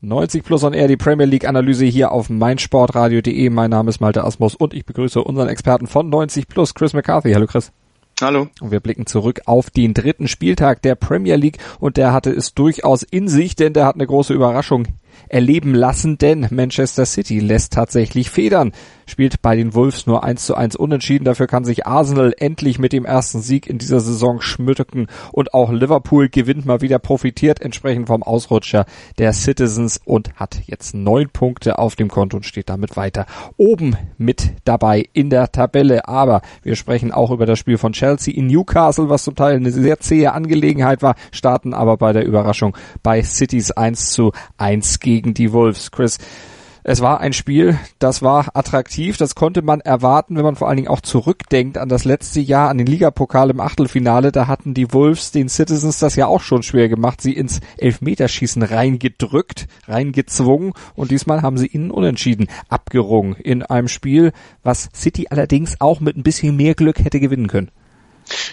90 Plus on Air, die Premier League Analyse hier auf meinsportradio.de. Mein Name ist Malte Asmus und ich begrüße unseren Experten von 90 Plus, Chris McCarthy. Hallo Chris. Hallo. Und wir blicken zurück auf den dritten Spieltag der Premier League und der hatte es durchaus in sich, denn der hat eine große Überraschung erleben lassen, denn Manchester City lässt tatsächlich federn spielt bei den Wolves nur 1 zu 1 unentschieden. Dafür kann sich Arsenal endlich mit dem ersten Sieg in dieser Saison schmücken und auch Liverpool gewinnt mal wieder profitiert entsprechend vom Ausrutscher der Citizens und hat jetzt neun Punkte auf dem Konto und steht damit weiter oben mit dabei in der Tabelle. Aber wir sprechen auch über das Spiel von Chelsea in Newcastle, was zum Teil eine sehr zähe Angelegenheit war, starten aber bei der Überraschung bei Citys 1 zu 1 gegen die Wolves. Chris, es war ein Spiel, das war attraktiv, das konnte man erwarten, wenn man vor allen Dingen auch zurückdenkt an das letzte Jahr, an den Ligapokal im Achtelfinale. Da hatten die Wolves den Citizens das ja auch schon schwer gemacht, sie ins Elfmeterschießen reingedrückt, reingezwungen und diesmal haben sie ihnen unentschieden abgerungen in einem Spiel, was City allerdings auch mit ein bisschen mehr Glück hätte gewinnen können.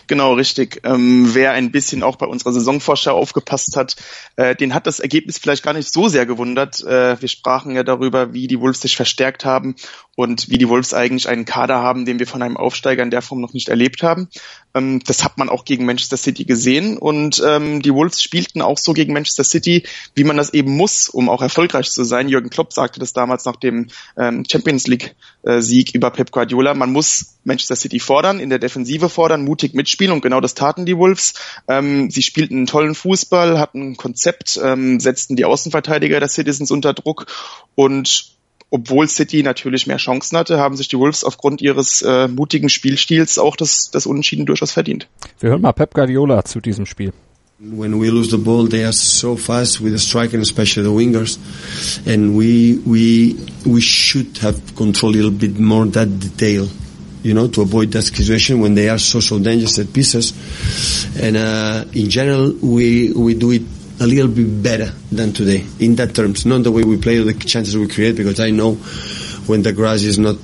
Genau, richtig. Ähm, wer ein bisschen auch bei unserer Saisonvorschau aufgepasst hat, äh, den hat das Ergebnis vielleicht gar nicht so sehr gewundert. Äh, wir sprachen ja darüber, wie die Wolves sich verstärkt haben und wie die Wolves eigentlich einen Kader haben, den wir von einem Aufsteiger in der Form noch nicht erlebt haben. Ähm, das hat man auch gegen Manchester City gesehen und ähm, die Wolves spielten auch so gegen Manchester City, wie man das eben muss, um auch erfolgreich zu sein. Jürgen Klopp sagte das damals nach dem ähm, Champions League äh, Sieg über Pep Guardiola. Man muss Manchester City fordern, in der Defensive fordern, mutig mitspielen und genau das taten die Wolves. Ähm, sie spielten einen tollen Fußball, hatten ein Konzept, ähm, setzten die Außenverteidiger der Citizens unter Druck und obwohl City natürlich mehr Chancen hatte, haben sich die Wolves aufgrund ihres äh, mutigen Spielstils auch das, das Unentschieden durchaus verdient. Wir hören mal Pep Guardiola zu diesem Spiel. When we lose the ball, they are so fast with the striker, especially the wingers, and we we we should have control a little bit more that detail, you know, to avoid that situation when they are so so dangerous at pieces. And uh, in general, we we do it a little bit better than today in that terms. Not the way we play the chances we create, because I know when the grass is not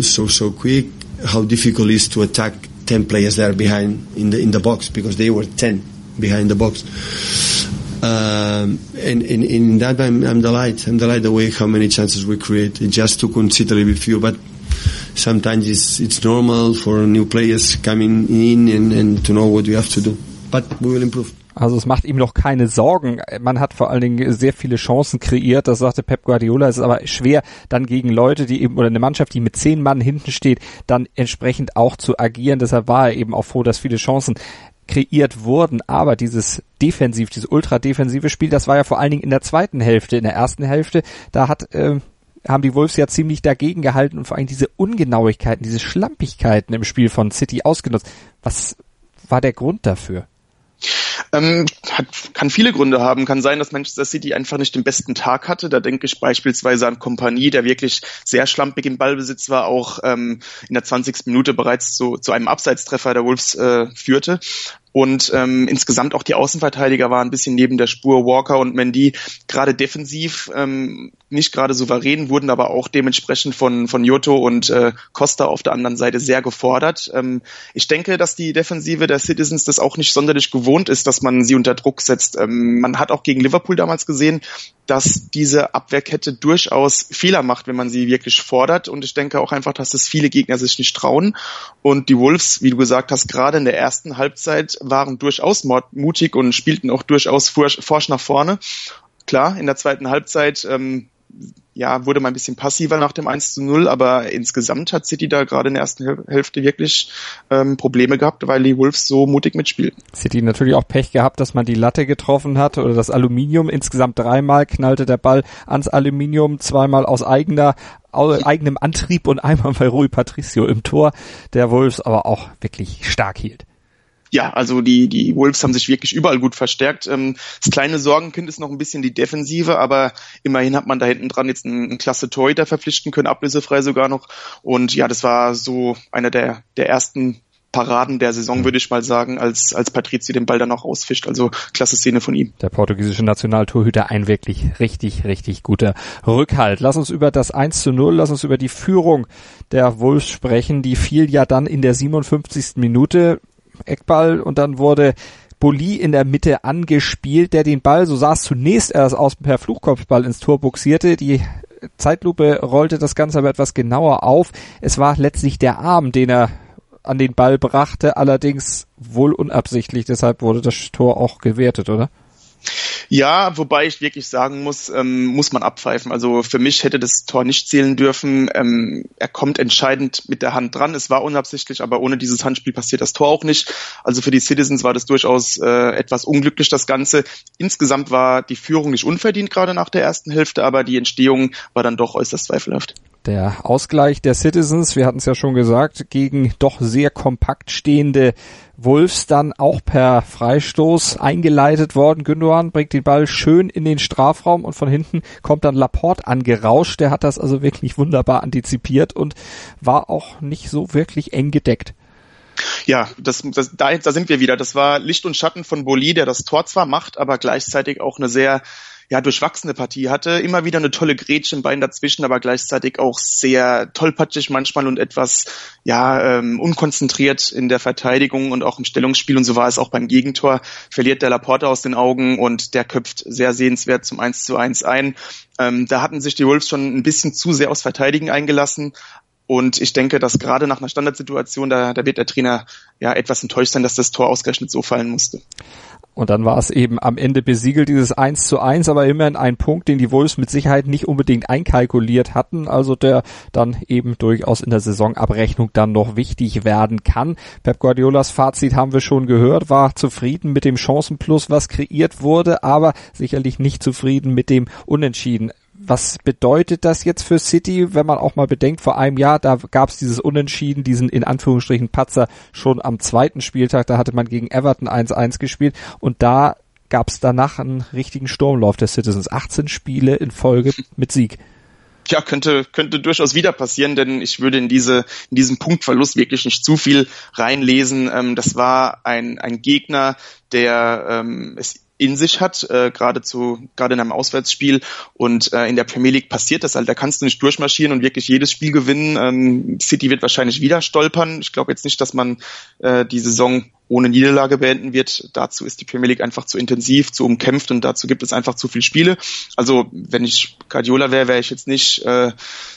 so so quick, how difficult it is to attack ten players there behind in the in the box because they were ten behind the box. Um, and, and, in that, I'm, I'm delighted. I'm delighted the way how many chances we create. Just to consider a few, but sometimes it's it's normal for new players coming in and, and to know what we have to do. But we will improve. Also es macht ihm noch keine Sorgen. Man hat vor allen Dingen sehr viele Chancen kreiert. Das sagte Pep Guardiola. Es ist aber schwer, dann gegen Leute, die eben oder eine Mannschaft, die mit zehn Mann hinten steht, dann entsprechend auch zu agieren. Deshalb war er eben auch froh, dass viele Chancen kreiert wurden, aber dieses defensiv, dieses ultra-defensive Spiel, das war ja vor allen Dingen in der zweiten Hälfte. In der ersten Hälfte, da hat äh, haben die Wolves ja ziemlich dagegen gehalten und vor allem diese Ungenauigkeiten, diese Schlampigkeiten im Spiel von City ausgenutzt. Was war der Grund dafür? Ähm, hat, kann viele Gründe haben. Kann sein, dass Manchester City einfach nicht den besten Tag hatte. Da denke ich beispielsweise an Kompanie, der wirklich sehr schlampig im Ballbesitz war, auch ähm, in der 20. Minute bereits zu, zu einem Abseitstreffer der Wolves äh, führte. Und ähm, insgesamt auch die Außenverteidiger waren ein bisschen neben der Spur. Walker und Mendy gerade defensiv ähm, nicht gerade souverän, wurden aber auch dementsprechend von, von Joto und äh, Costa auf der anderen Seite sehr gefordert. Ähm, ich denke, dass die Defensive der Citizens das auch nicht sonderlich gewohnt ist, dass man sie unter Druck setzt. Ähm, man hat auch gegen Liverpool damals gesehen, dass diese Abwehrkette durchaus Fehler macht, wenn man sie wirklich fordert. Und ich denke auch einfach, dass es viele Gegner sich nicht trauen. Und die Wolves, wie du gesagt hast, gerade in der ersten Halbzeit waren durchaus mutig und spielten auch durchaus forsch nach vorne. Klar, in der zweiten Halbzeit ähm, ja, wurde man ein bisschen passiver nach dem 1 zu 0, aber insgesamt hat City da gerade in der ersten Hälfte wirklich ähm, Probleme gehabt, weil die Wolves so mutig mitspielen. City natürlich auch Pech gehabt, dass man die Latte getroffen hat oder das Aluminium. Insgesamt dreimal knallte der Ball ans Aluminium, zweimal aus eigener aus eigenem Antrieb und einmal bei Rui Patricio im Tor, der Wolves aber auch wirklich stark hielt. Ja, also die, die Wolves haben sich wirklich überall gut verstärkt. Ähm, das kleine Sorgenkind ist noch ein bisschen die Defensive, aber immerhin hat man da hinten dran jetzt einen, einen klasse Torhüter verpflichten können, ablösefrei sogar noch. Und ja, das war so einer der, der ersten Paraden der Saison, würde ich mal sagen, als, als Patrizio den Ball dann auch ausfischt. Also klasse Szene von ihm. Der portugiesische Nationaltorhüter, ein wirklich richtig, richtig guter Rückhalt. Lass uns über das 1 zu 0, lass uns über die Führung der Wolves sprechen. Die fiel ja dann in der 57. Minute. Eckball und dann wurde Boli in der Mitte angespielt, der den Ball, so es zunächst erst aus, per Fluchkopfball ins Tor buxierte. Die Zeitlupe rollte das Ganze aber etwas genauer auf. Es war letztlich der Arm, den er an den Ball brachte, allerdings wohl unabsichtlich, deshalb wurde das Tor auch gewertet, oder? Ja, wobei ich wirklich sagen muss, ähm, muss man abpfeifen. Also für mich hätte das Tor nicht zählen dürfen. Ähm, er kommt entscheidend mit der Hand dran. Es war unabsichtlich, aber ohne dieses Handspiel passiert das Tor auch nicht. Also für die Citizens war das durchaus äh, etwas unglücklich, das Ganze. Insgesamt war die Führung nicht unverdient, gerade nach der ersten Hälfte, aber die Entstehung war dann doch äußerst zweifelhaft. Der Ausgleich der Citizens, wir hatten es ja schon gesagt, gegen doch sehr kompakt stehende Wolves dann auch per Freistoß eingeleitet worden. Gündogan bringt den Ball schön in den Strafraum und von hinten kommt dann Laporte angerauscht. Der hat das also wirklich wunderbar antizipiert und war auch nicht so wirklich eng gedeckt. Ja, das, das, da, da sind wir wieder. Das war Licht und Schatten von Boli, der das Tor zwar macht, aber gleichzeitig auch eine sehr ja, durchwachsene Partie hatte. Immer wieder eine tolle Grätsche im Bein dazwischen, aber gleichzeitig auch sehr tollpatschig manchmal und etwas, ja, ähm, unkonzentriert in der Verteidigung und auch im Stellungsspiel. Und so war es auch beim Gegentor. Verliert der Laporte aus den Augen und der köpft sehr sehenswert zum 1 zu 1 ein. Ähm, da hatten sich die Wolves schon ein bisschen zu sehr aus Verteidigen eingelassen. Und ich denke, dass gerade nach einer Standardsituation, da, da wird der Trainer ja etwas enttäuscht sein, dass das Tor ausgerechnet so fallen musste. Und dann war es eben am Ende besiegelt, dieses 1 zu 1, aber immerhin ein Punkt, den die Wolves mit Sicherheit nicht unbedingt einkalkuliert hatten, also der dann eben durchaus in der Saisonabrechnung dann noch wichtig werden kann. Pep Guardiolas Fazit haben wir schon gehört, war zufrieden mit dem Chancenplus, was kreiert wurde, aber sicherlich nicht zufrieden mit dem Unentschieden was bedeutet das jetzt für City, wenn man auch mal bedenkt, vor einem Jahr, da gab es dieses Unentschieden, diesen in Anführungsstrichen Patzer schon am zweiten Spieltag, da hatte man gegen Everton 1-1 gespielt und da gab es danach einen richtigen Sturmlauf der Citizens. 18 Spiele in Folge mit Sieg. Ja, könnte, könnte durchaus wieder passieren, denn ich würde in diese, in diesen Punktverlust wirklich nicht zu viel reinlesen. Ähm, das war ein, ein Gegner, der ähm, es in sich hat, äh, gerade zu gerade in einem Auswärtsspiel und äh, in der Premier League passiert das halt. Da kannst du nicht durchmarschieren und wirklich jedes Spiel gewinnen. Ähm, City wird wahrscheinlich wieder stolpern. Ich glaube jetzt nicht, dass man äh, die Saison ohne Niederlage beenden wird. Dazu ist die Premier League einfach zu intensiv, zu umkämpft und dazu gibt es einfach zu viele Spiele. Also wenn ich Guardiola wäre, wäre ich jetzt nicht äh,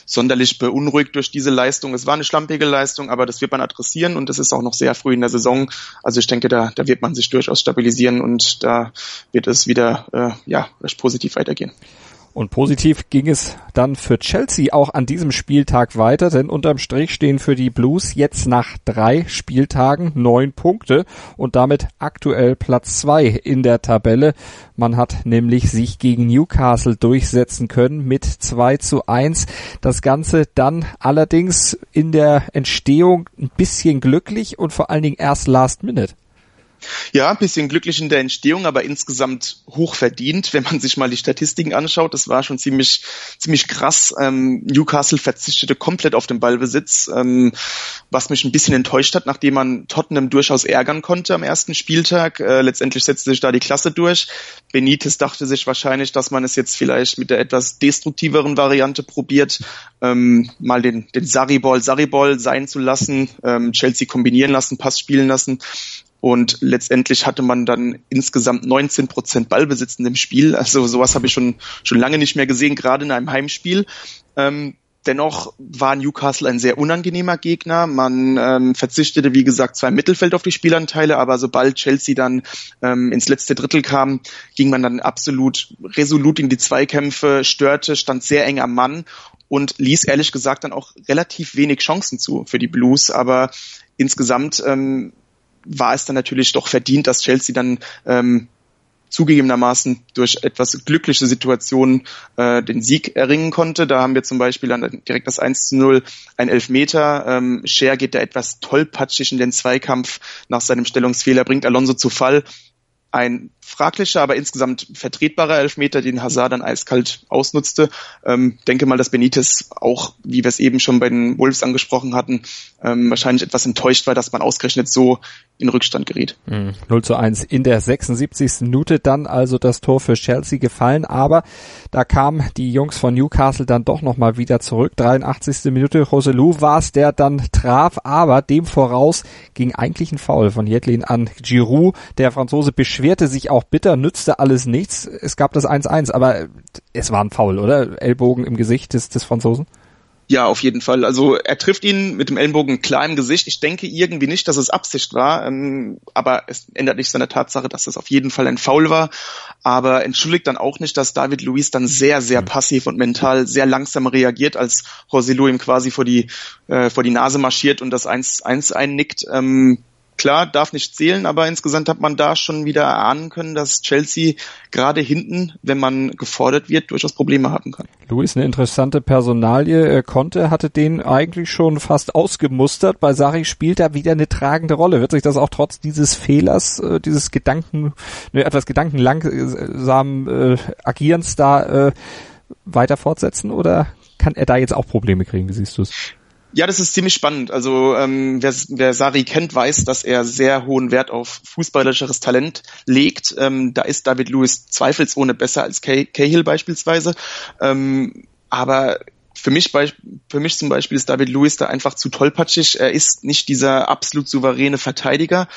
sonderlich beunruhigt durch diese Leistung. Es war eine schlampige Leistung, aber das wird man adressieren und es ist auch noch sehr früh in der Saison. Also ich denke, da, da wird man sich durchaus stabilisieren und da wird es wieder äh, ja recht positiv weitergehen. Und positiv ging es dann für Chelsea auch an diesem Spieltag weiter, denn unterm Strich stehen für die Blues jetzt nach drei Spieltagen neun Punkte und damit aktuell Platz zwei in der Tabelle. Man hat nämlich sich gegen Newcastle durchsetzen können mit 2 zu 1. Das Ganze dann allerdings in der Entstehung ein bisschen glücklich und vor allen Dingen erst last minute. Ja, ein bisschen glücklich in der Entstehung, aber insgesamt hoch verdient, wenn man sich mal die Statistiken anschaut. Das war schon ziemlich, ziemlich krass. Ähm, Newcastle verzichtete komplett auf den Ballbesitz, ähm, was mich ein bisschen enttäuscht hat, nachdem man Tottenham durchaus ärgern konnte am ersten Spieltag. Äh, letztendlich setzte sich da die Klasse durch. Benitez dachte sich wahrscheinlich, dass man es jetzt vielleicht mit der etwas destruktiveren Variante probiert, ähm, mal den, den Sarri-Ball Sarri-Ball sein zu lassen, ähm, Chelsea kombinieren lassen, Pass spielen lassen. Und letztendlich hatte man dann insgesamt 19 Prozent Ballbesitz in dem Spiel. Also sowas habe ich schon, schon lange nicht mehr gesehen, gerade in einem Heimspiel. Ähm, dennoch war Newcastle ein sehr unangenehmer Gegner. Man ähm, verzichtete, wie gesagt, zwar im Mittelfeld auf die Spielanteile, aber sobald Chelsea dann ähm, ins letzte Drittel kam, ging man dann absolut resolut in die Zweikämpfe, störte, stand sehr eng am Mann und ließ ehrlich gesagt dann auch relativ wenig Chancen zu für die Blues. Aber insgesamt ähm, war es dann natürlich doch verdient, dass Chelsea dann ähm, zugegebenermaßen durch etwas glückliche Situationen äh, den Sieg erringen konnte. Da haben wir zum Beispiel dann direkt das 1 zu 0, ein Elfmeter. Ähm, Scher geht da etwas tollpatschig in den Zweikampf nach seinem Stellungsfehler, bringt Alonso zu Fall. Ein fraglicher, aber insgesamt vertretbarer Elfmeter, den Hazard dann eiskalt ausnutzte. Ähm, denke mal, dass Benitez auch, wie wir es eben schon bei den Wolves angesprochen hatten, ähm, wahrscheinlich etwas enttäuscht war, dass man ausgerechnet so in Rückstand geriet. 0 hm, zu 1 in der 76. Minute dann also das Tor für Chelsea gefallen, aber da kamen die Jungs von Newcastle dann doch nochmal wieder zurück. 83. Minute, Roselu war es, der dann traf, aber dem voraus ging eigentlich ein Foul von Jetlin an Giroud. Der Franzose beschwerte sich bitter, nützte alles nichts. Es gab das 1-1, aber es war ein Foul, oder? Ellbogen im Gesicht des, des Franzosen? Ja, auf jeden Fall. Also er trifft ihn mit dem Ellenbogen klar im Gesicht. Ich denke irgendwie nicht, dass es Absicht war, ähm, aber es ändert nicht seine Tatsache, dass es auf jeden Fall ein Foul war. Aber entschuldigt dann auch nicht, dass David Luiz dann sehr, sehr passiv und mental sehr langsam reagiert, als José ihm quasi vor die, äh, vor die Nase marschiert und das 1-1 einnickt. Ähm, Klar, darf nicht zählen, aber insgesamt hat man da schon wieder erahnen können, dass Chelsea gerade hinten, wenn man gefordert wird, durchaus Probleme haben kann. Luis, eine interessante Personalie. Conte hatte den eigentlich schon fast ausgemustert. Bei Sari spielt er wieder eine tragende Rolle. Wird sich das auch trotz dieses Fehlers, äh, dieses Gedanken, ne, etwas gedankenlangsam äh, Agierens da äh, weiter fortsetzen oder kann er da jetzt auch Probleme kriegen? Wie siehst du es? Ja, das ist ziemlich spannend. Also ähm, wer, wer Sari kennt, weiß, dass er sehr hohen Wert auf fußballerisches Talent legt. Ähm, da ist David Lewis zweifelsohne besser als Cah Cahill beispielsweise. Ähm, aber für mich, für mich zum Beispiel ist David Lewis da einfach zu tollpatschig. Er ist nicht dieser absolut souveräne Verteidiger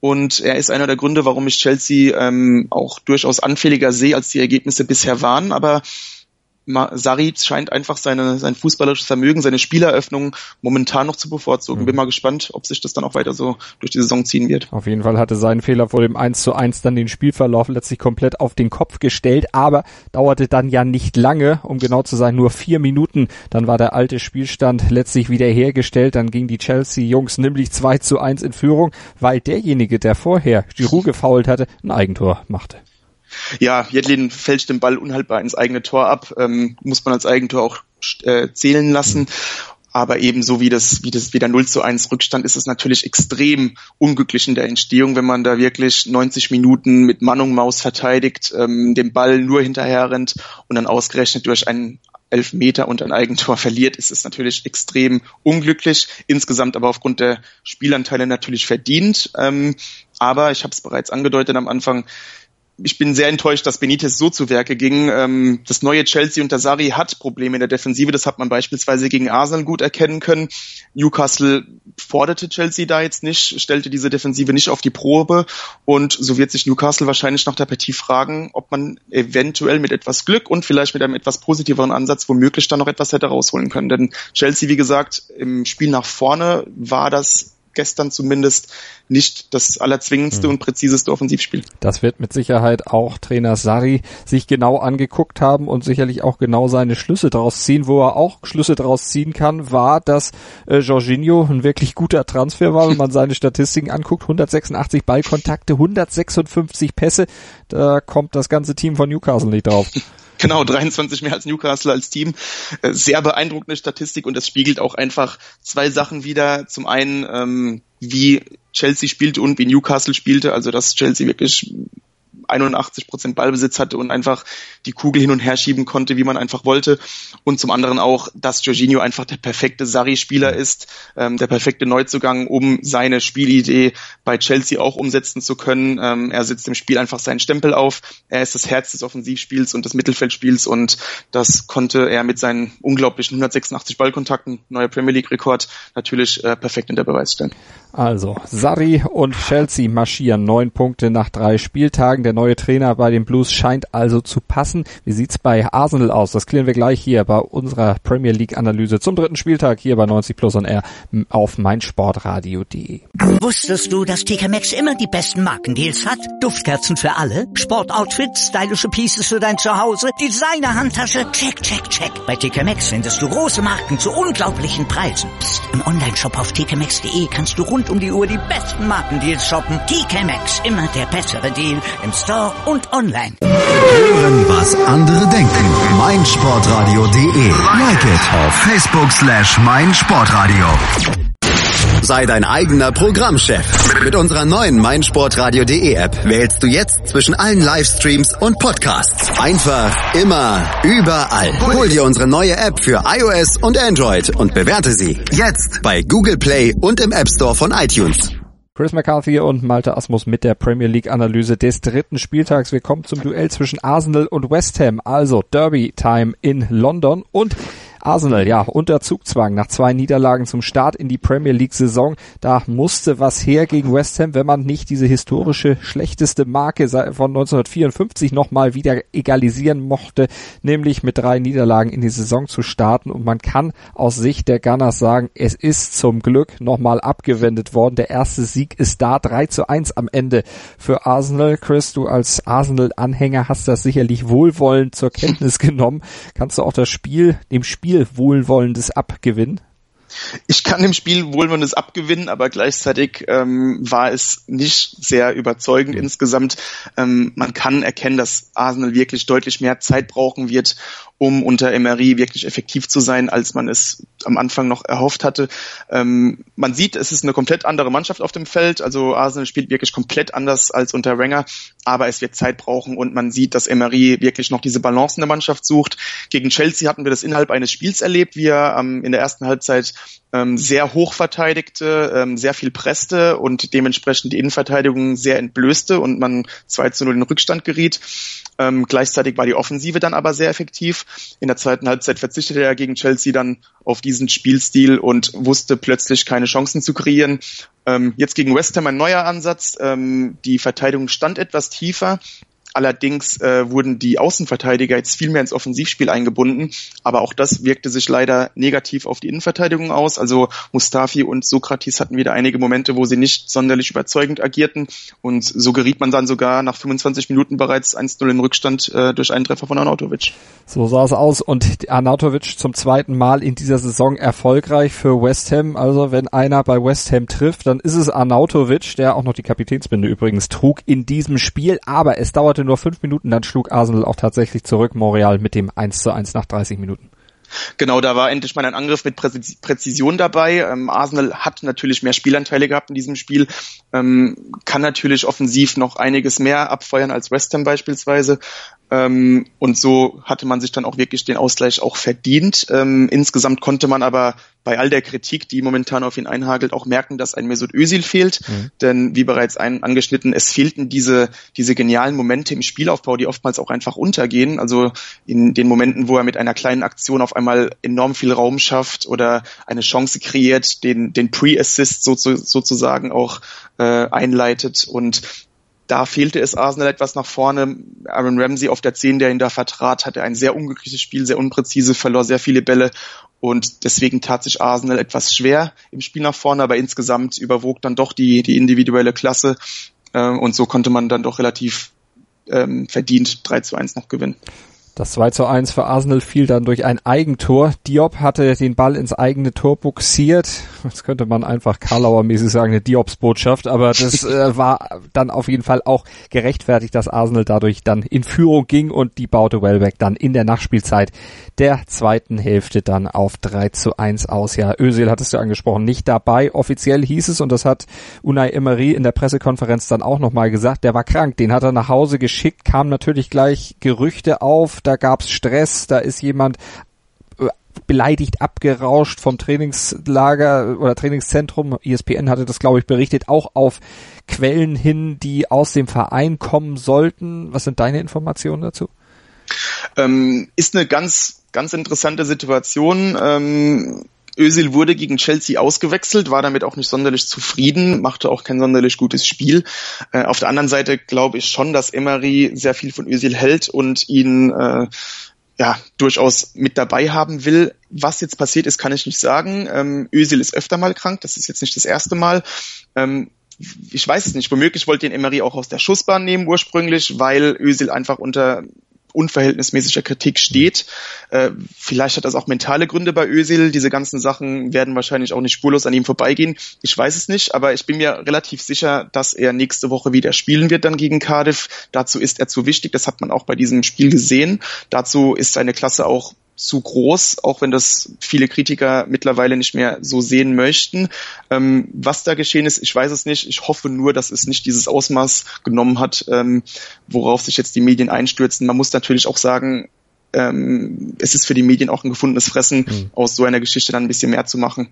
und er ist einer der Gründe, warum ich Chelsea ähm, auch durchaus anfälliger sehe, als die Ergebnisse bisher waren. Aber Sarit scheint einfach seine, sein fußballerisches Vermögen, seine Spieleröffnung momentan noch zu bevorzugen. Mhm. Bin mal gespannt, ob sich das dann auch weiter so durch die Saison ziehen wird. Auf jeden Fall hatte sein Fehler vor dem 1 zu 1 dann den Spielverlauf letztlich komplett auf den Kopf gestellt, aber dauerte dann ja nicht lange, um genau zu sein, nur vier Minuten. Dann war der alte Spielstand letztlich wieder hergestellt. Dann ging die Chelsea-Jungs nämlich 2 zu 1 in Führung, weil derjenige, der vorher Giroud gefault hatte, ein Eigentor machte. Ja, Jedlin fälscht den Ball unhaltbar ins eigene Tor ab, ähm, muss man als Eigentor auch äh, zählen lassen. Aber ebenso wie das, wie das wieder 0 zu 1 Rückstand ist es natürlich extrem unglücklich in der Entstehung, wenn man da wirklich 90 Minuten mit Mann und Maus verteidigt, ähm, den Ball nur hinterher rennt und dann ausgerechnet durch einen Elfmeter und ein Eigentor verliert, ist es natürlich extrem unglücklich. Insgesamt aber aufgrund der Spielanteile natürlich verdient. Ähm, aber ich habe es bereits angedeutet am Anfang, ich bin sehr enttäuscht, dass Benitez so zu Werke ging. Ähm, das neue Chelsea unter Sari hat Probleme in der Defensive. Das hat man beispielsweise gegen Arsenal gut erkennen können. Newcastle forderte Chelsea da jetzt nicht, stellte diese Defensive nicht auf die Probe. Und so wird sich Newcastle wahrscheinlich nach der Partie fragen, ob man eventuell mit etwas Glück und vielleicht mit einem etwas positiveren Ansatz womöglich dann noch etwas hätte rausholen können. Denn Chelsea, wie gesagt, im Spiel nach vorne war das gestern zumindest nicht das allerzwingendste mhm. und präziseste Offensivspiel. Das wird mit Sicherheit auch Trainer Sari sich genau angeguckt haben und sicherlich auch genau seine Schlüsse daraus ziehen. Wo er auch Schlüsse daraus ziehen kann, war, dass äh, Jorginho ein wirklich guter Transfer war, wenn man seine Statistiken anguckt. 186 Ballkontakte, 156 Pässe. Da kommt das ganze Team von Newcastle nicht drauf. Genau, 23 mehr als Newcastle als Team. Äh, sehr beeindruckende Statistik und das spiegelt auch einfach zwei Sachen wieder. Zum einen, ähm, wie Chelsea spielte und wie Newcastle spielte, also dass Chelsea wirklich 81 Prozent Ballbesitz hatte und einfach die Kugel hin und her schieben konnte, wie man einfach wollte. Und zum anderen auch, dass Jorginho einfach der perfekte Sarri-Spieler ist, ähm, der perfekte Neuzugang, um seine Spielidee bei Chelsea auch umsetzen zu können. Ähm, er setzt im Spiel einfach seinen Stempel auf. Er ist das Herz des Offensivspiels und des Mittelfeldspiels und das konnte er mit seinen unglaublichen 186 Ballkontakten, neuer Premier League-Rekord, natürlich äh, perfekt in der Beweis stellen. Also, Sarri und Chelsea marschieren neun Punkte nach drei Spieltagen. Der neue Trainer bei den Blues scheint also zu passen. Wie sieht's bei Arsenal aus? Das klären wir gleich hier bei unserer Premier League Analyse zum dritten Spieltag hier bei 90 Plus on Air auf meinsportradio.de. Wusstest du, dass TK Maxx immer die besten Markendeals hat? Duftkerzen für alle, Sportoutfits, stylische Pieces für dein Zuhause, Designer-Handtasche, check, check, check. Bei TK Maxx findest du große Marken zu unglaublichen Preisen. Psst. im Onlineshop auf tkmaxx.de kannst du rund rund um die Uhr die besten Markendeals shoppen. TK Maxx, immer der bessere Deal im Store und online. Hören, was andere denken. meinsportradio.de. Like it auf Facebook slash meinsportradio. Sei dein eigener Programmchef. Mit unserer neuen meinsportradio.de App wählst du jetzt zwischen allen Livestreams und Podcasts. Einfach, immer, überall. Hol dir unsere neue App für iOS und Android und bewerte sie jetzt bei Google Play und im App Store von iTunes. Chris McCarthy und Malte Asmus mit der Premier League Analyse des dritten Spieltags. Wir kommen zum Duell zwischen Arsenal und West Ham, also Derby Time in London und Arsenal, ja, unter Zugzwang nach zwei Niederlagen zum Start in die Premier League Saison. Da musste was her gegen West Ham, wenn man nicht diese historische schlechteste Marke von 1954 nochmal wieder egalisieren mochte, nämlich mit drei Niederlagen in die Saison zu starten. Und man kann aus Sicht der Gunners sagen, es ist zum Glück nochmal abgewendet worden. Der erste Sieg ist da, 3 zu 1 am Ende für Arsenal. Chris, du als Arsenal-Anhänger hast das sicherlich wohlwollend zur Kenntnis genommen. Kannst du auch das Spiel, dem Spiel Spiel Wohlwollendes abgewinnen? Ich kann dem Spiel Wohlwollendes abgewinnen, aber gleichzeitig ähm, war es nicht sehr überzeugend insgesamt. Ähm, man kann erkennen, dass Arsenal wirklich deutlich mehr Zeit brauchen wird, um unter Emery wirklich effektiv zu sein, als man es am Anfang noch erhofft hatte. Ähm, man sieht, es ist eine komplett andere Mannschaft auf dem Feld. Also Arsenal spielt wirklich komplett anders als unter Wenger, aber es wird Zeit brauchen und man sieht, dass Emery wirklich noch diese Balance in der Mannschaft sucht. Gegen Chelsea hatten wir das innerhalb eines Spiels erlebt, wie er ähm, in der ersten Halbzeit ähm, sehr hoch verteidigte, ähm, sehr viel presste und dementsprechend die Innenverteidigung sehr entblößte und man 2 zu 0 in Rückstand geriet. Ähm, gleichzeitig war die Offensive dann aber sehr effektiv. In der zweiten Halbzeit verzichtete er gegen Chelsea dann auf diesen Spielstil und wusste plötzlich keine Chancen zu kreieren. Ähm, jetzt gegen West Ham ein neuer Ansatz. Ähm, die Verteidigung stand etwas tiefer, Allerdings äh, wurden die Außenverteidiger jetzt viel mehr ins Offensivspiel eingebunden, aber auch das wirkte sich leider negativ auf die Innenverteidigung aus. Also Mustafi und Sokrates hatten wieder einige Momente, wo sie nicht sonderlich überzeugend agierten und so geriet man dann sogar nach 25 Minuten bereits 1-0 in Rückstand äh, durch einen Treffer von Arnautovic. So sah es aus und Arnautovic zum zweiten Mal in dieser Saison erfolgreich für West Ham. Also wenn einer bei West Ham trifft, dann ist es Arnautovic, der auch noch die Kapitänsbinde übrigens trug in diesem Spiel, aber es dauerte nur fünf Minuten, dann schlug Arsenal auch tatsächlich zurück, Montreal mit dem 1 zu 1 nach 30 Minuten. Genau, da war endlich mal ein Angriff mit Präzision dabei. Ähm, Arsenal hat natürlich mehr Spielanteile gehabt in diesem Spiel, ähm, kann natürlich offensiv noch einiges mehr abfeuern als West Ham beispielsweise. Ähm, und so hatte man sich dann auch wirklich den Ausgleich auch verdient. Ähm, insgesamt konnte man aber bei all der Kritik, die momentan auf ihn einhagelt, auch merken, dass ein Mesut Özil fehlt. Mhm. Denn wie bereits ein, angeschnitten, es fehlten diese, diese genialen Momente im Spielaufbau, die oftmals auch einfach untergehen. Also in den Momenten, wo er mit einer kleinen Aktion auf einmal enorm viel Raum schafft oder eine Chance kreiert, den, den Pre-Assist so, sozusagen auch äh, einleitet. Und da fehlte es Arsenal etwas nach vorne. Aaron Ramsey auf der 10, der ihn da vertrat, hatte ein sehr unglückliches Spiel, sehr unpräzise, verlor sehr viele Bälle und deswegen tat sich Arsenal etwas schwer im Spiel nach vorne, aber insgesamt überwog dann doch die, die individuelle Klasse äh, und so konnte man dann doch relativ ähm, verdient 3 zu 1 noch gewinnen. Das 2 zu 1 für Arsenal fiel dann durch ein Eigentor. Diop hatte den Ball ins eigene Tor buxiert. Das könnte man einfach Karlauer-mäßig sagen, eine Diops-Botschaft. Aber das äh, war dann auf jeden Fall auch gerechtfertigt, dass Arsenal dadurch dann in Führung ging und die baute Wellbeck dann in der Nachspielzeit der zweiten Hälfte dann auf 3 zu 1 aus. Ja, Özil hattest du angesprochen, nicht dabei. Offiziell hieß es, und das hat Unai Emery in der Pressekonferenz dann auch nochmal gesagt, der war krank. Den hat er nach Hause geschickt, kam natürlich gleich Gerüchte auf da gab's Stress, da ist jemand äh, beleidigt abgerauscht vom Trainingslager oder Trainingszentrum. ESPN hatte das, glaube ich, berichtet, auch auf Quellen hin, die aus dem Verein kommen sollten. Was sind deine Informationen dazu? Ähm, ist eine ganz, ganz interessante Situation. Ähm, Özil wurde gegen Chelsea ausgewechselt, war damit auch nicht sonderlich zufrieden, machte auch kein sonderlich gutes Spiel. Äh, auf der anderen Seite glaube ich schon, dass Emery sehr viel von Özil hält und ihn äh, ja durchaus mit dabei haben will. Was jetzt passiert ist, kann ich nicht sagen. Ähm, Özil ist öfter mal krank, das ist jetzt nicht das erste Mal. Ähm, ich weiß es nicht. Womöglich wollte ihn Emery auch aus der Schussbahn nehmen ursprünglich, weil Özil einfach unter unverhältnismäßiger Kritik steht. Äh, vielleicht hat das auch mentale Gründe bei Özil. Diese ganzen Sachen werden wahrscheinlich auch nicht spurlos an ihm vorbeigehen. Ich weiß es nicht, aber ich bin mir relativ sicher, dass er nächste Woche wieder spielen wird dann gegen Cardiff. Dazu ist er zu wichtig. Das hat man auch bei diesem Spiel gesehen. Dazu ist seine Klasse auch zu groß, auch wenn das viele Kritiker mittlerweile nicht mehr so sehen möchten. Ähm, was da geschehen ist, ich weiß es nicht. Ich hoffe nur, dass es nicht dieses Ausmaß genommen hat, ähm, worauf sich jetzt die Medien einstürzen. Man muss natürlich auch sagen, ähm, es ist für die Medien auch ein gefundenes Fressen, mhm. aus so einer Geschichte dann ein bisschen mehr zu machen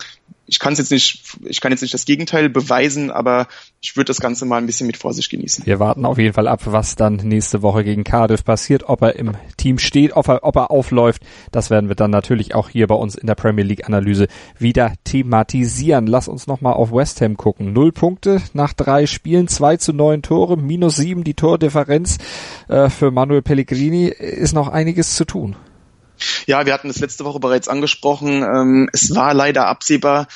ich kann jetzt nicht, ich kann jetzt nicht das Gegenteil beweisen, aber ich würde das Ganze mal ein bisschen mit Vorsicht genießen. Wir warten auf jeden Fall ab, was dann nächste Woche gegen Cardiff passiert, ob er im Team steht, ob er, ob er aufläuft. Das werden wir dann natürlich auch hier bei uns in der Premier League Analyse wieder thematisieren. Lass uns nochmal auf West Ham gucken. Null Punkte nach drei Spielen, zwei zu neun Tore, minus sieben die Tordifferenz. Äh, für Manuel Pellegrini ist noch einiges zu tun. Ja, wir hatten es letzte Woche bereits angesprochen. Ähm, es war leider absehbar,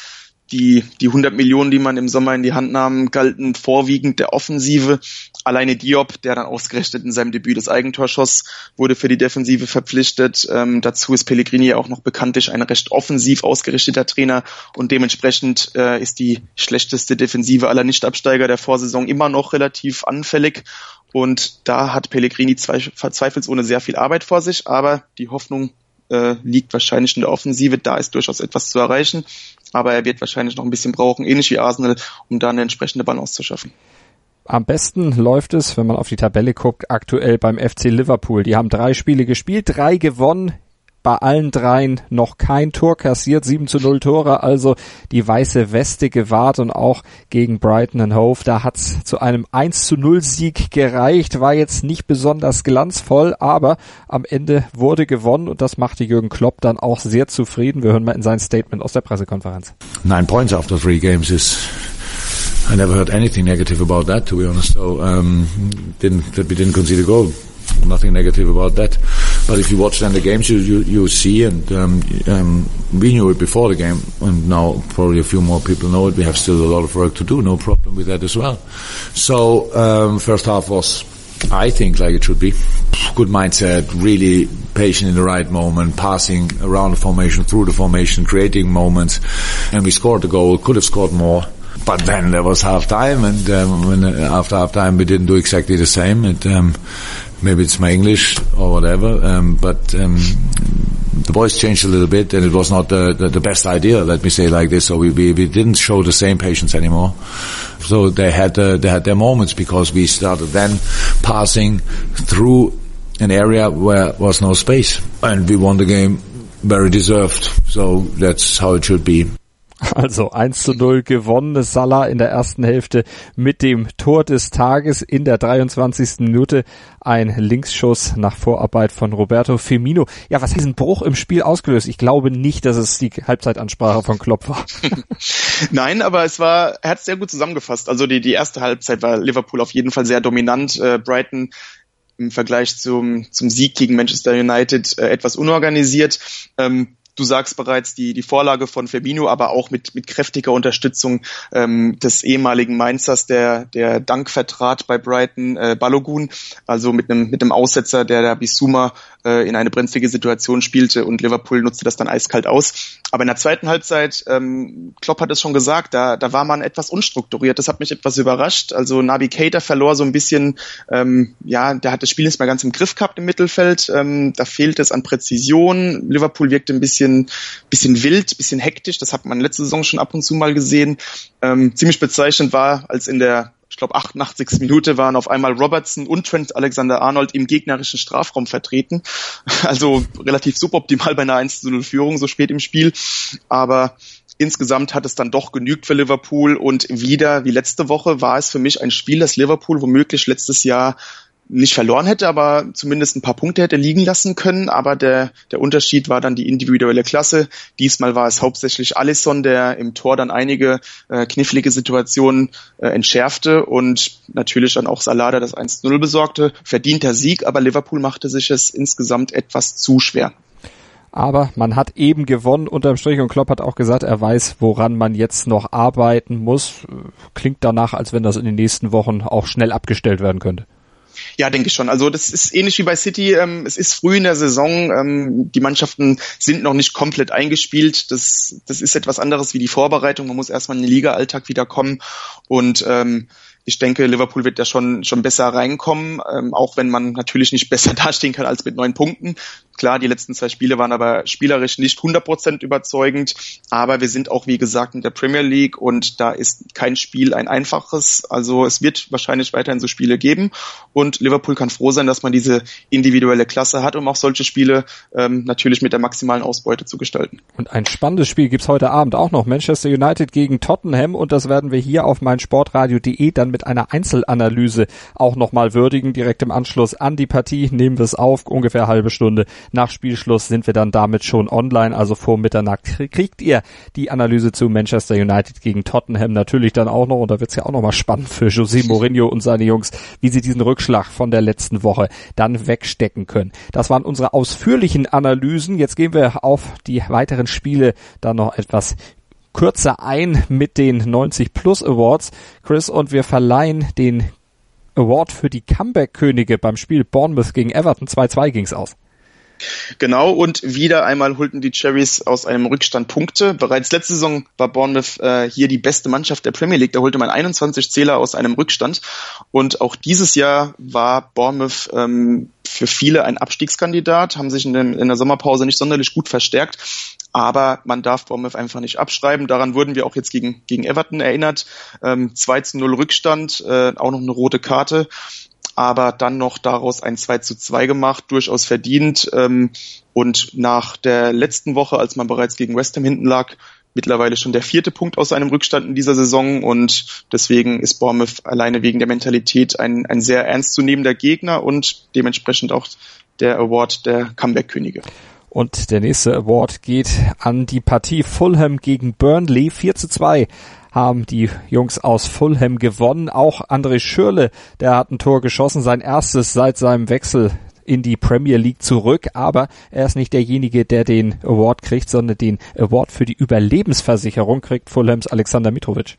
die, die 100 Millionen, die man im Sommer in die Hand nahm, galten vorwiegend der Offensive. Alleine Diop, der dann ausgerechnet in seinem Debüt das Eigentor schoss, wurde für die Defensive verpflichtet. Ähm, dazu ist Pellegrini auch noch bekanntlich ein recht offensiv ausgerichteter Trainer und dementsprechend äh, ist die schlechteste Defensive aller Nichtabsteiger der Vorsaison immer noch relativ anfällig. Und da hat Pellegrini zweifelsohne sehr viel Arbeit vor sich, aber die Hoffnung äh, liegt wahrscheinlich in der Offensive. Da ist durchaus etwas zu erreichen, aber er wird wahrscheinlich noch ein bisschen brauchen, ähnlich wie Arsenal, um da eine entsprechende Balance zu schaffen. Am besten läuft es, wenn man auf die Tabelle guckt, aktuell beim FC Liverpool. Die haben drei Spiele gespielt, drei gewonnen, bei allen dreien noch kein Tor kassiert, 7 zu 0 Tore, also die weiße Weste gewahrt und auch gegen Brighton and Hove, da hat's zu einem 1 zu 0 Sieg gereicht, war jetzt nicht besonders glanzvoll, aber am Ende wurde gewonnen und das machte Jürgen Klopp dann auch sehr zufrieden. Wir hören mal in sein Statement aus der Pressekonferenz. Nine points after three games is I never heard anything negative about that, to be honest. So, um, didn't, that we didn't concede a goal. Nothing negative about that. But if you watch then the games, you you, you see, and um, um, we knew it before the game, and now probably a few more people know it. We have still a lot of work to do. No problem with that as well. So um, first half was, I think, like it should be. Good mindset, really patient in the right moment, passing around the formation, through the formation, creating moments, and we scored the goal. Could have scored more but then there was half time, and um, when, uh, after half time we didn't do exactly the same. Um, maybe it's my English or whatever, um, but um, the boys changed a little bit, and it was not the, the, the best idea. Let me say like this. So we, we, we didn't show the same patience anymore. So they had uh, they had their moments because we started then passing through an area where was no space, and we won the game very deserved. So that's how it should be. Also 1 zu 0 gewonnen. Salah in der ersten Hälfte mit dem Tor des Tages in der 23. Minute. Ein Linksschuss nach Vorarbeit von Roberto Firmino. Ja, was hat diesen Bruch im Spiel ausgelöst? Ich glaube nicht, dass es die Halbzeitansprache von Klopp war. Nein, aber es war, er hat es sehr gut zusammengefasst. Also die, die erste Halbzeit war Liverpool auf jeden Fall sehr dominant. Äh, Brighton im Vergleich zum, zum Sieg gegen Manchester United äh, etwas unorganisiert. Ähm, du sagst bereits, die, die Vorlage von Firmino, aber auch mit, mit kräftiger Unterstützung ähm, des ehemaligen Mainzers, der, der Dank vertrat bei Brighton, äh, Balogun, also mit einem, mit einem Aussetzer, der der Bisuma äh, in eine brenzlige Situation spielte und Liverpool nutzte das dann eiskalt aus. Aber in der zweiten Halbzeit, ähm, Klopp hat es schon gesagt, da, da war man etwas unstrukturiert. Das hat mich etwas überrascht. Also Nabi Keita verlor so ein bisschen, ähm, ja, der hat das Spiel nicht mehr ganz im Griff gehabt im Mittelfeld. Ähm, da fehlt es an Präzision. Liverpool wirkte ein bisschen, bisschen wild, bisschen hektisch. Das hat man letzte Saison schon ab und zu mal gesehen. Ähm, ziemlich bezeichnend war, als in der ich glaube 88. Minute waren auf einmal Robertson und Trent Alexander-Arnold im gegnerischen Strafraum vertreten. Also relativ suboptimal bei einer 1 0 Führung so spät im Spiel. Aber insgesamt hat es dann doch genügt für Liverpool und wieder wie letzte Woche war es für mich ein Spiel, das Liverpool womöglich letztes Jahr nicht verloren hätte, aber zumindest ein paar Punkte hätte liegen lassen können. Aber der, der Unterschied war dann die individuelle Klasse. Diesmal war es hauptsächlich Alisson, der im Tor dann einige äh, knifflige Situationen äh, entschärfte und natürlich dann auch Salada das 1-0 besorgte. Verdienter Sieg, aber Liverpool machte sich es insgesamt etwas zu schwer. Aber man hat eben gewonnen unterm Strich und Klopp hat auch gesagt, er weiß, woran man jetzt noch arbeiten muss. Klingt danach, als wenn das in den nächsten Wochen auch schnell abgestellt werden könnte. Ja, denke ich schon. Also das ist ähnlich wie bei City. Ähm, es ist früh in der Saison. Ähm, die Mannschaften sind noch nicht komplett eingespielt. Das, das ist etwas anderes wie die Vorbereitung. Man muss erstmal in den Liga-Alltag wiederkommen. Und ähm, ich denke, Liverpool wird da schon, schon besser reinkommen, ähm, auch wenn man natürlich nicht besser dastehen kann als mit neun Punkten. Klar, die letzten zwei Spiele waren aber spielerisch nicht 100% überzeugend, aber wir sind auch, wie gesagt, in der Premier League und da ist kein Spiel ein einfaches. Also es wird wahrscheinlich weiterhin so Spiele geben und Liverpool kann froh sein, dass man diese individuelle Klasse hat, um auch solche Spiele ähm, natürlich mit der maximalen Ausbeute zu gestalten. Und ein spannendes Spiel gibt's heute Abend auch noch. Manchester United gegen Tottenham und das werden wir hier auf meinsportradio.de dann mit einer Einzelanalyse auch nochmal würdigen. Direkt im Anschluss an die Partie nehmen wir es auf, ungefähr halbe Stunde nach Spielschluss sind wir dann damit schon online, also vor Mitternacht kriegt ihr die Analyse zu Manchester United gegen Tottenham natürlich dann auch noch und da wird's ja auch nochmal spannend für José Mourinho und seine Jungs, wie sie diesen Rückschlag von der letzten Woche dann wegstecken können. Das waren unsere ausführlichen Analysen. Jetzt gehen wir auf die weiteren Spiele dann noch etwas kürzer ein mit den 90 Plus Awards. Chris und wir verleihen den Award für die Comeback-Könige beim Spiel Bournemouth gegen Everton. 2-2 ging's aus. Genau, und wieder einmal holten die Cherries aus einem Rückstand Punkte. Bereits letzte Saison war Bournemouth äh, hier die beste Mannschaft der Premier League. Da holte man 21 Zähler aus einem Rückstand. Und auch dieses Jahr war Bournemouth ähm, für viele ein Abstiegskandidat, haben sich in, dem, in der Sommerpause nicht sonderlich gut verstärkt. Aber man darf Bournemouth einfach nicht abschreiben. Daran wurden wir auch jetzt gegen, gegen Everton erinnert. Ähm, 2 zu 0 Rückstand, äh, auch noch eine rote Karte aber dann noch daraus ein 2 zu 2 gemacht, durchaus verdient. Ähm, und nach der letzten Woche, als man bereits gegen West Ham hinten lag, mittlerweile schon der vierte Punkt aus einem Rückstand in dieser Saison und deswegen ist Bournemouth alleine wegen der Mentalität ein, ein sehr ernstzunehmender Gegner und dementsprechend auch der Award der Comeback-Könige. Und der nächste Award geht an die Partie Fulham gegen Burnley 4 zu 2 haben die Jungs aus Fulham gewonnen. Auch André Schürle, der hat ein Tor geschossen, sein erstes seit seinem Wechsel in die Premier League zurück, aber er ist nicht derjenige, der den Award kriegt, sondern den Award für die Überlebensversicherung kriegt Fulhams Alexander Mitrovic.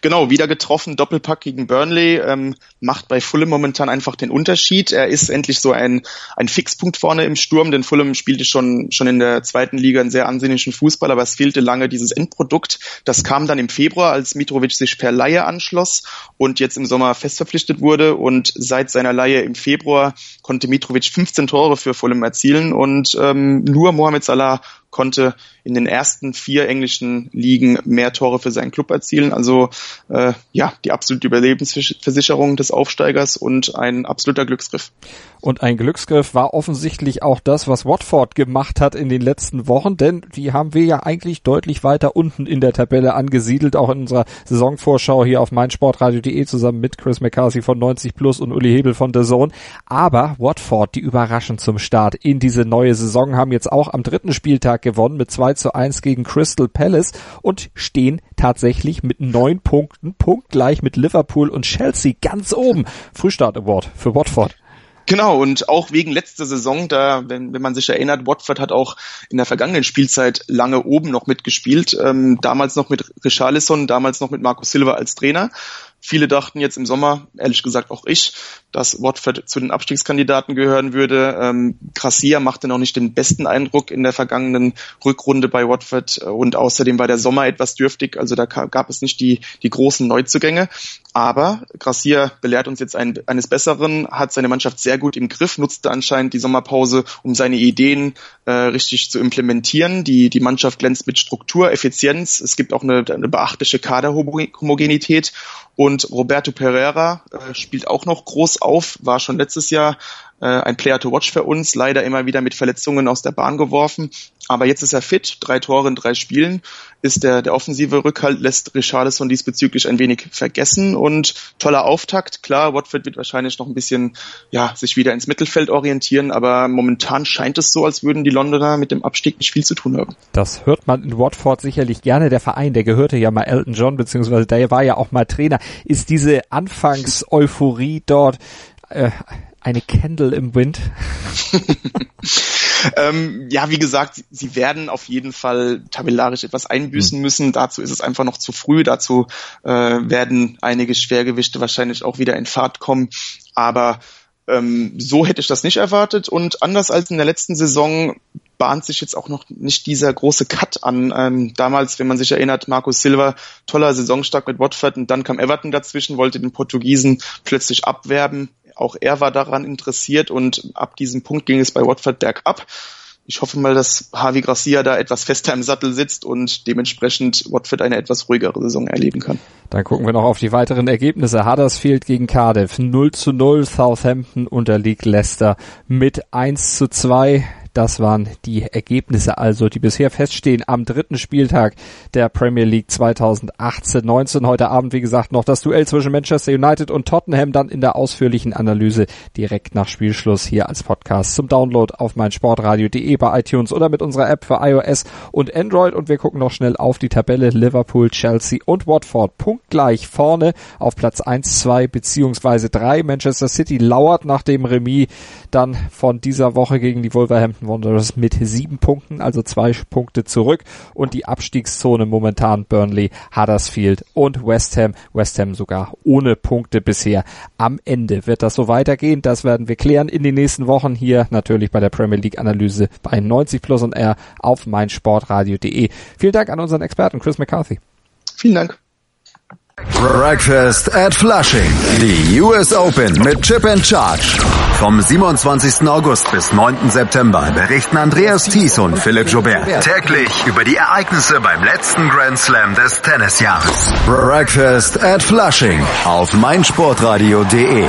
Genau, wieder getroffen, Doppelpack gegen Burnley, ähm, macht bei Fulham momentan einfach den Unterschied. Er ist endlich so ein, ein Fixpunkt vorne im Sturm, denn Fulham spielte schon, schon in der zweiten Liga einen sehr ansehnlichen Fußball, aber es fehlte lange dieses Endprodukt. Das kam dann im Februar, als Mitrovic sich per Laie anschloss und jetzt im Sommer festverpflichtet wurde und seit seiner Laie im Februar konnte Mitrovic 15 Tore für Fulham erzielen und ähm, nur Mohamed Salah konnte in den ersten vier englischen Ligen mehr Tore für seinen Club erzielen. Also äh, ja, die absolute Überlebensversicherung des Aufsteigers und ein absoluter Glücksgriff. Und ein Glücksgriff war offensichtlich auch das, was Watford gemacht hat in den letzten Wochen, denn die haben wir ja eigentlich deutlich weiter unten in der Tabelle angesiedelt, auch in unserer Saisonvorschau hier auf meinsportradio.de zusammen mit Chris McCarthy von 90 Plus und Uli Hebel von The Zone. Aber Watford, die überraschend zum Start in diese neue Saison, haben jetzt auch am dritten Spieltag gewonnen mit 2 zu 1 gegen Crystal Palace und stehen tatsächlich mit neun Punkten, punktgleich mit Liverpool und Chelsea ganz oben. Frühstart Award für Watford. Genau, und auch wegen letzter Saison, da, wenn, wenn man sich erinnert, Watford hat auch in der vergangenen Spielzeit lange oben noch mitgespielt. Ähm, damals noch mit Richarlison, damals noch mit Marco Silva als Trainer. Viele dachten jetzt im Sommer, ehrlich gesagt auch ich, dass Watford zu den Abstiegskandidaten gehören würde. Ähm, Gracia machte noch nicht den besten Eindruck in der vergangenen Rückrunde bei Watford und außerdem war der Sommer etwas dürftig, also da gab es nicht die, die großen Neuzugänge. Aber Gracia belehrt uns jetzt ein, eines Besseren, hat seine Mannschaft sehr gut im Griff, nutzte anscheinend die Sommerpause, um seine Ideen äh, richtig zu implementieren. Die, die Mannschaft glänzt mit Struktur, Effizienz. Es gibt auch eine, eine beachtliche Kaderhomogenität und Roberto Pereira äh, spielt auch noch groß auf, war schon letztes Jahr äh, ein Player to watch für uns, leider immer wieder mit Verletzungen aus der Bahn geworfen. Aber jetzt ist er fit, drei Tore in drei Spielen, ist der, der offensive Rückhalt, lässt Richarlison diesbezüglich ein wenig vergessen und toller Auftakt. Klar, Watford wird wahrscheinlich noch ein bisschen, ja, sich wieder ins Mittelfeld orientieren, aber momentan scheint es so, als würden die Londoner mit dem Abstieg nicht viel zu tun haben. Das hört man in Watford sicherlich gerne. Der Verein, der gehörte ja mal Elton John, beziehungsweise der war ja auch mal Trainer. Ist diese Anfangs-Euphorie dort, äh, eine Candle im Wind? ähm, ja, wie gesagt, sie werden auf jeden Fall tabellarisch etwas einbüßen mhm. müssen. Dazu ist es einfach noch zu früh. Dazu äh, werden einige Schwergewichte wahrscheinlich auch wieder in Fahrt kommen. Aber ähm, so hätte ich das nicht erwartet und anders als in der letzten Saison bahnt sich jetzt auch noch nicht dieser große Cut an. Ähm, damals, wenn man sich erinnert, Markus Silva, toller Saisonstart mit Watford und dann kam Everton dazwischen, wollte den Portugiesen plötzlich abwerben. Auch er war daran interessiert und ab diesem Punkt ging es bei Watford bergab. Ich hoffe mal, dass Javi Gracia da etwas fester im Sattel sitzt und dementsprechend Watford eine etwas ruhigere Saison erleben kann. Dann gucken wir noch auf die weiteren Ergebnisse. Huddersfield gegen Cardiff 0 zu 0, Southampton unterliegt Leicester mit 1 zu 2. Das waren die Ergebnisse also, die bisher feststehen am dritten Spieltag der Premier League 2018-19. Heute Abend, wie gesagt, noch das Duell zwischen Manchester United und Tottenham, dann in der ausführlichen Analyse direkt nach Spielschluss hier als Podcast zum Download auf meinsportradio.de bei iTunes oder mit unserer App für iOS und Android. Und wir gucken noch schnell auf die Tabelle. Liverpool, Chelsea und Watford punktgleich vorne auf Platz 1, 2 beziehungsweise 3. Manchester City lauert nach dem Remis dann von dieser Woche gegen die Wolverhampton Wanderers mit sieben Punkten, also zwei Punkte zurück und die Abstiegszone momentan Burnley, Huddersfield und West Ham. West Ham sogar ohne Punkte bisher. Am Ende wird das so weitergehen. Das werden wir klären in den nächsten Wochen hier natürlich bei der Premier League Analyse bei 90 Plus und R auf meinsportradio.de. Vielen Dank an unseren Experten Chris McCarthy. Vielen Dank. Breakfast at Flushing. Die US Open mit Chip and Charge. Vom 27. August bis 9. September berichten Andreas Thies und Philipp Joubert täglich über die Ereignisse beim letzten Grand Slam des Tennisjahres. Breakfast at Flushing auf meinsportradio.de.